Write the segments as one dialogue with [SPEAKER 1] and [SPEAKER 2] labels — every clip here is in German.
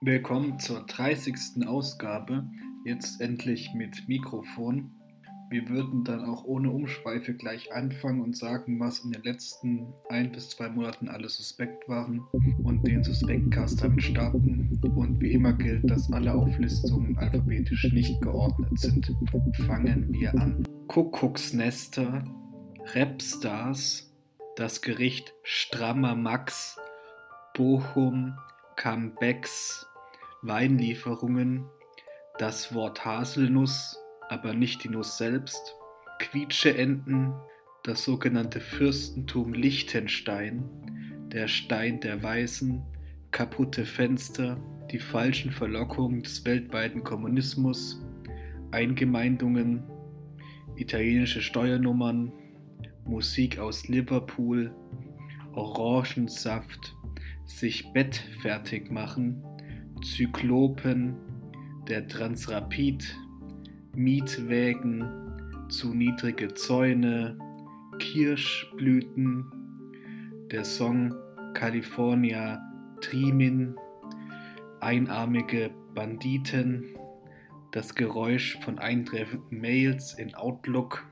[SPEAKER 1] Willkommen zur 30. Ausgabe, jetzt endlich mit Mikrofon. Wir würden dann auch ohne Umschweife gleich anfangen und sagen, was in den letzten ein bis zwei Monaten alles suspekt waren und den Suspektcast damit starten. Und wie immer gilt, dass alle Auflistungen alphabetisch nicht geordnet sind. Fangen wir an. Kuckucksnester, Rapstars, das Gericht Strammer Max, Bochum, Comebacks, Weinlieferungen, das Wort Haselnuss, aber nicht die Nuss selbst, Quietscheenten, das sogenannte Fürstentum Liechtenstein, der Stein der Weißen, kaputte Fenster, die falschen Verlockungen des weltweiten Kommunismus, Eingemeindungen, italienische Steuernummern, Musik aus Liverpool, Orangensaft, sich Bett fertig machen, Zyklopen, der Transrapid, Mietwägen, zu niedrige Zäune, Kirschblüten, der Song California Trimin, einarmige Banditen, das Geräusch von eintreffenden Mails in Outlook,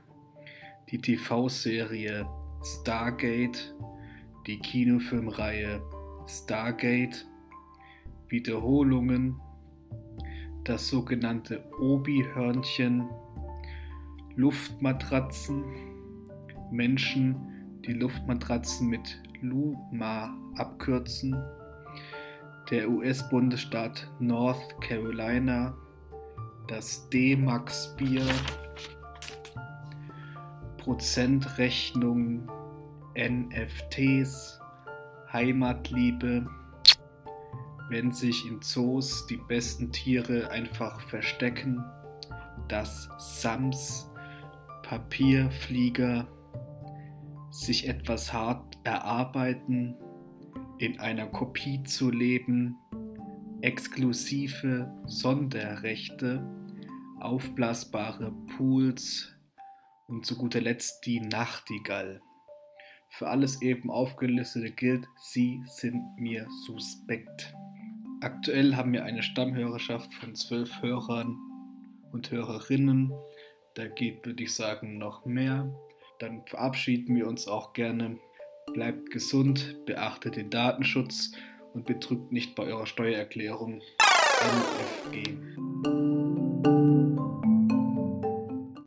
[SPEAKER 1] die TV-Serie Stargate, die Kinofilmreihe Stargate, Wiederholungen, das sogenannte Obi-Hörnchen, Luftmatratzen, Menschen, die Luftmatratzen mit Luma abkürzen, der US-Bundesstaat North Carolina, das D-Max-Bier, Prozentrechnung, NFTs, Heimatliebe, wenn sich in Zoos die besten Tiere einfach verstecken, dass Sams, Papierflieger sich etwas hart erarbeiten, in einer Kopie zu leben, exklusive Sonderrechte, aufblasbare Pools und zu guter Letzt die Nachtigall. Für alles eben aufgelistete gilt, sie sind mir suspekt. Aktuell haben wir eine Stammhörerschaft von zwölf Hörern und Hörerinnen. Da geht, würde ich sagen, noch mehr. Dann verabschieden wir uns auch gerne. Bleibt gesund, beachtet den Datenschutz und betrügt nicht bei eurer Steuererklärung. MFG.